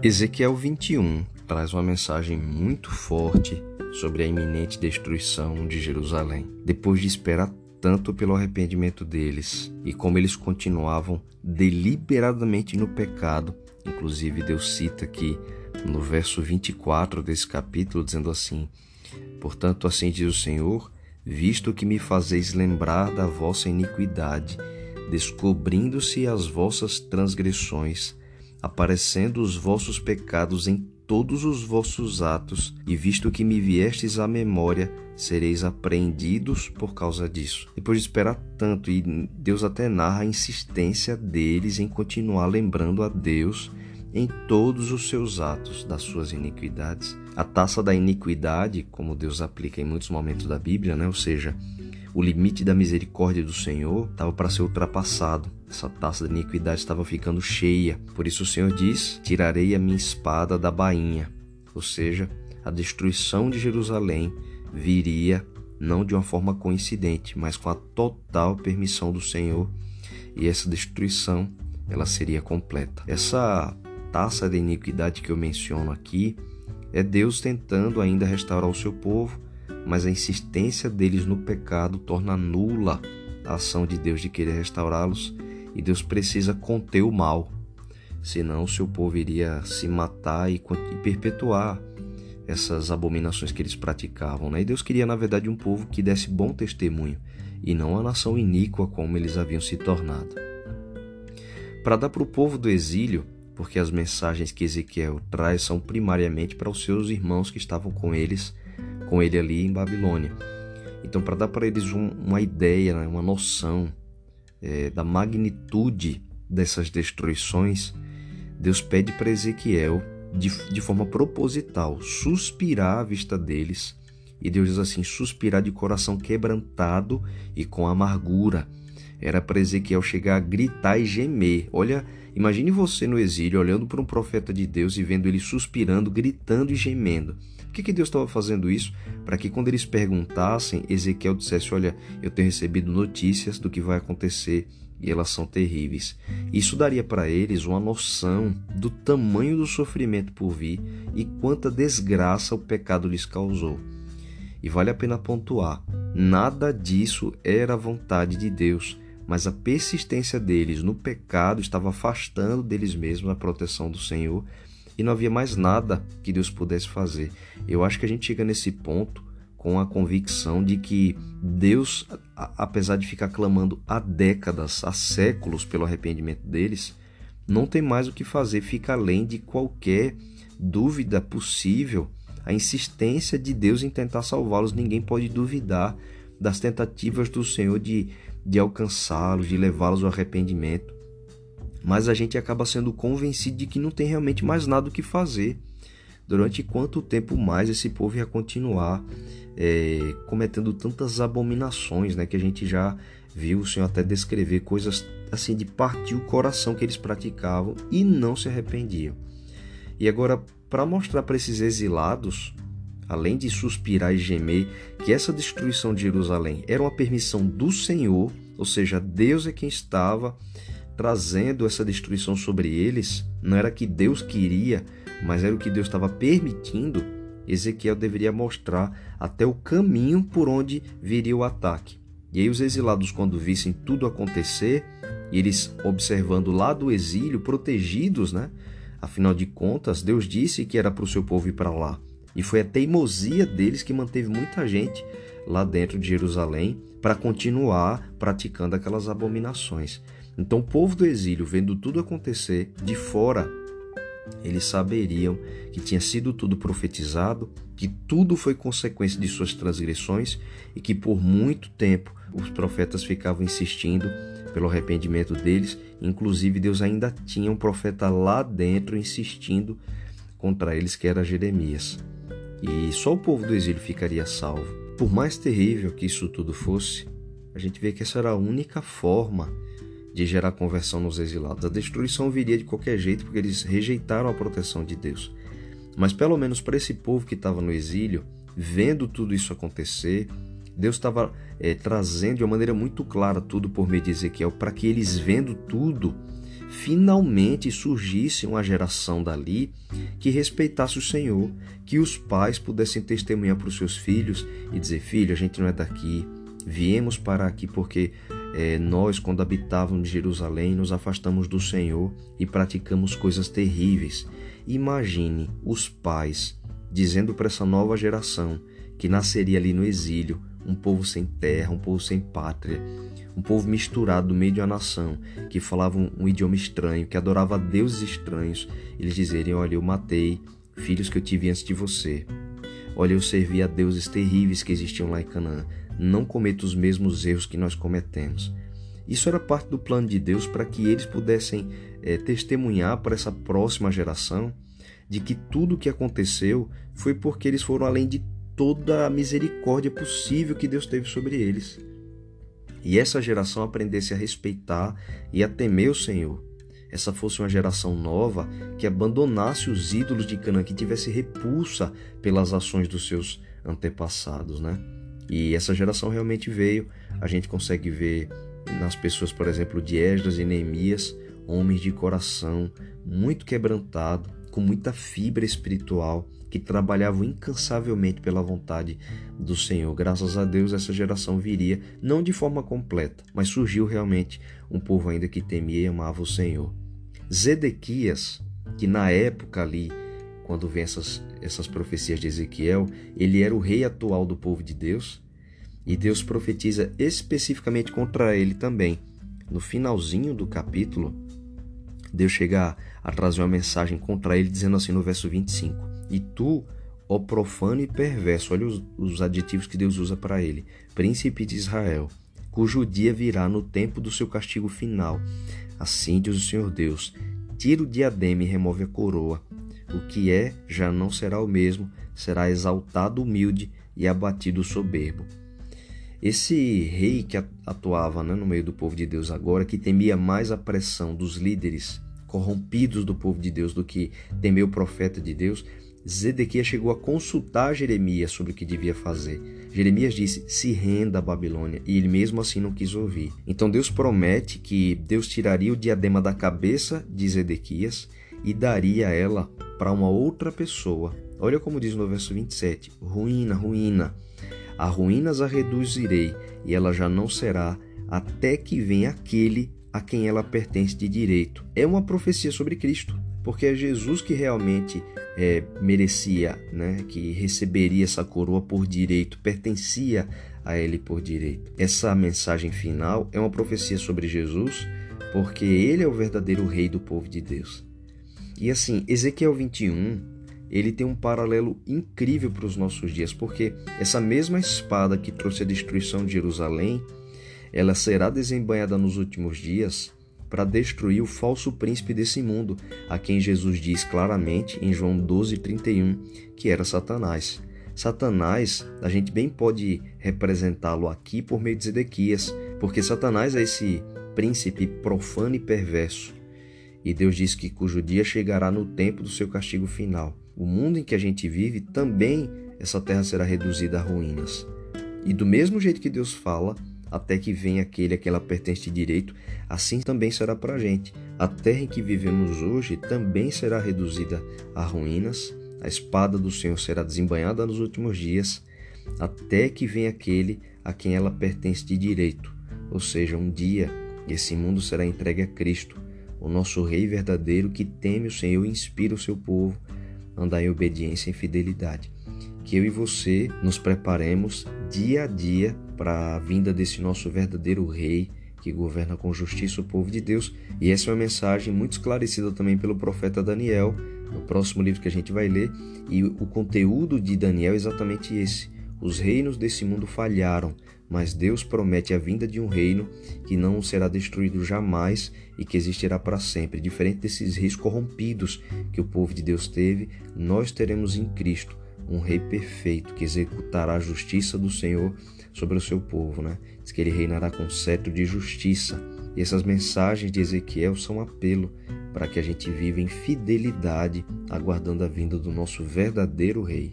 Ezequiel 21 traz uma mensagem muito forte sobre a iminente destruição de Jerusalém. Depois de esperar tanto pelo arrependimento deles e como eles continuavam deliberadamente no pecado, inclusive Deus cita aqui no verso 24 desse capítulo, dizendo assim: Portanto, assim diz o Senhor, visto que me fazeis lembrar da vossa iniquidade, descobrindo-se as vossas transgressões, aparecendo os vossos pecados em todos os vossos atos, e visto que me viestes à memória, sereis apreendidos por causa disso. Depois de esperar tanto, e Deus até narra a insistência deles em continuar lembrando a Deus em todos os seus atos das suas iniquidades. A taça da iniquidade, como Deus aplica em muitos momentos da Bíblia, né? ou seja, o limite da misericórdia do Senhor estava para ser ultrapassado. Essa taça da iniquidade estava ficando cheia. Por isso o Senhor diz: Tirarei a minha espada da bainha. Ou seja, a destruição de Jerusalém viria não de uma forma coincidente, mas com a total permissão do Senhor. E essa destruição ela seria completa. Essa taça da iniquidade que eu menciono aqui é Deus tentando ainda restaurar o seu povo mas a insistência deles no pecado torna nula a ação de Deus de querer restaurá-los e Deus precisa conter o mal, senão o seu povo iria se matar e perpetuar essas abominações que eles praticavam. Né? E Deus queria, na verdade, um povo que desse bom testemunho e não a nação iníqua como eles haviam se tornado. Para dar para o povo do exílio, porque as mensagens que Ezequiel traz são primariamente para os seus irmãos que estavam com eles com ele ali em Babilônia. Então, para dar para eles um, uma ideia, né, uma noção é, da magnitude dessas destruições, Deus pede para Ezequiel, de, de forma proposital, suspirar à vista deles. E Deus diz assim: suspirar de coração quebrantado e com amargura. Era para Ezequiel chegar a gritar e gemer. Olha, imagine você no exílio olhando para um profeta de Deus e vendo ele suspirando, gritando e gemendo. Que, que Deus estava fazendo isso? Para que quando eles perguntassem, Ezequiel dissesse: Olha, eu tenho recebido notícias do que vai acontecer e elas são terríveis. Isso daria para eles uma noção do tamanho do sofrimento por vir e quanta desgraça o pecado lhes causou. E vale a pena pontuar: nada disso era vontade de Deus, mas a persistência deles no pecado estava afastando deles mesmos a proteção do Senhor e não havia mais nada que Deus pudesse fazer. Eu acho que a gente chega nesse ponto com a convicção de que Deus, apesar de ficar clamando há décadas, há séculos pelo arrependimento deles, não tem mais o que fazer, fica além de qualquer dúvida possível. A insistência de Deus em tentar salvá-los, ninguém pode duvidar das tentativas do Senhor de, de alcançá-los, de levá-los ao arrependimento mas a gente acaba sendo convencido de que não tem realmente mais nada o que fazer. Durante quanto tempo mais esse povo ia continuar é, cometendo tantas abominações, né? Que a gente já viu o Senhor até descrever coisas assim de partir o coração que eles praticavam e não se arrependiam. E agora, para mostrar para esses exilados, além de suspirar e gemer, que essa destruição de Jerusalém era uma permissão do Senhor, ou seja, Deus é quem estava trazendo essa destruição sobre eles, não era que Deus queria, mas era o que Deus estava permitindo, Ezequiel deveria mostrar até o caminho por onde viria o ataque. E aí os exilados, quando vissem tudo acontecer, e eles observando lá do exílio, protegidos, né? Afinal de contas, Deus disse que era para o seu povo ir para lá. E foi a teimosia deles que manteve muita gente lá dentro de Jerusalém para continuar praticando aquelas abominações. Então, o povo do exílio, vendo tudo acontecer de fora, eles saberiam que tinha sido tudo profetizado, que tudo foi consequência de suas transgressões e que por muito tempo os profetas ficavam insistindo pelo arrependimento deles. Inclusive, Deus ainda tinha um profeta lá dentro insistindo contra eles, que era Jeremias. E só o povo do exílio ficaria salvo. Por mais terrível que isso tudo fosse, a gente vê que essa era a única forma de gerar conversão nos exilados. A destruição viria de qualquer jeito porque eles rejeitaram a proteção de Deus. Mas pelo menos para esse povo que estava no exílio, vendo tudo isso acontecer, Deus estava é, trazendo de uma maneira muito clara tudo por meio de Ezequiel, para que eles vendo tudo finalmente surgisse uma geração dali que respeitasse o Senhor, que os pais pudessem testemunhar para os seus filhos e dizer: Filho, a gente não é daqui, viemos para aqui porque é, nós, quando habitávamos Jerusalém, nos afastamos do Senhor e praticamos coisas terríveis. Imagine os pais dizendo para essa nova geração que nasceria ali no exílio, um povo sem terra, um povo sem pátria, um povo misturado no meio de uma nação, que falava um, um idioma estranho, que adorava deuses estranhos, eles dizerem: Olha, eu matei filhos que eu tive antes de você. Olha, eu servi a deuses terríveis que existiam lá em Canaã. Não cometa os mesmos erros que nós cometemos. Isso era parte do plano de Deus para que eles pudessem é, testemunhar para essa próxima geração de que tudo o que aconteceu foi porque eles foram além de toda a misericórdia possível que Deus teve sobre eles. E essa geração aprendesse a respeitar e a temer o Senhor. Essa fosse uma geração nova que abandonasse os ídolos de Canaã, que tivesse repulsa pelas ações dos seus antepassados, né? E essa geração realmente veio. A gente consegue ver nas pessoas, por exemplo, de Esdras e Neemias, homens de coração muito quebrantado, com muita fibra espiritual, que trabalhavam incansavelmente pela vontade do Senhor. Graças a Deus, essa geração viria, não de forma completa, mas surgiu realmente um povo ainda que temia e amava o Senhor. Zedequias, que na época ali, quando vem essas, essas profecias de Ezequiel, ele era o rei atual do povo de Deus, e Deus profetiza especificamente contra ele também. No finalzinho do capítulo, Deus chega a trazer uma mensagem contra ele, dizendo assim no verso 25: E tu, ó profano e perverso, olha os, os adjetivos que Deus usa para ele, príncipe de Israel, cujo dia virá no tempo do seu castigo final. Assim diz o Senhor Deus: tira o diadema e remove a coroa. O que é já não será o mesmo, será exaltado humilde e abatido soberbo. Esse rei que atuava né, no meio do povo de Deus agora, que temia mais a pressão dos líderes corrompidos do povo de Deus do que temeu o profeta de Deus, Zedequias chegou a consultar Jeremias sobre o que devia fazer. Jeremias disse: Se renda a Babilônia, e ele mesmo assim não quis ouvir. Então Deus promete que Deus tiraria o diadema da cabeça de Zedequias e daria ela para uma outra pessoa. Olha como diz no verso 27: Ruína, ruína a ruínas a reduzirei, e ela já não será, até que venha aquele a quem ela pertence de direito. É uma profecia sobre Cristo, porque é Jesus que realmente é, merecia, né, que receberia essa coroa por direito, pertencia a ele por direito. Essa mensagem final é uma profecia sobre Jesus, porque ele é o verdadeiro rei do povo de Deus. E assim, Ezequiel 21 ele tem um paralelo incrível para os nossos dias, porque essa mesma espada que trouxe a destruição de Jerusalém, ela será desembanhada nos últimos dias para destruir o falso príncipe desse mundo, a quem Jesus diz claramente em João 12:31 que era Satanás. Satanás, a gente bem pode representá-lo aqui por meio de Zedequias, porque Satanás é esse príncipe profano e perverso. E Deus diz que cujo dia chegará no tempo do seu castigo final o mundo em que a gente vive, também essa terra será reduzida a ruínas. E do mesmo jeito que Deus fala, até que venha aquele a quem ela pertence de direito, assim também será para a gente. A terra em que vivemos hoje também será reduzida a ruínas, a espada do Senhor será desembanhada nos últimos dias, até que venha aquele a quem ela pertence de direito. Ou seja, um dia esse mundo será entregue a Cristo, o nosso Rei verdadeiro que teme o Senhor e inspira o seu povo andar em obediência e fidelidade. Que eu e você nos preparemos dia a dia para a vinda desse nosso verdadeiro Rei que governa com justiça o povo de Deus. E essa é uma mensagem muito esclarecida também pelo profeta Daniel, no próximo livro que a gente vai ler. E o conteúdo de Daniel é exatamente esse. Os reinos desse mundo falharam, mas Deus promete a vinda de um reino que não será destruído jamais e que existirá para sempre. Diferente desses reis corrompidos que o povo de Deus teve, nós teremos em Cristo um rei perfeito que executará a justiça do Senhor sobre o seu povo, né? Diz que ele reinará com cetro de justiça. E essas mensagens de Ezequiel são um apelo para que a gente viva em fidelidade, aguardando a vinda do nosso verdadeiro rei.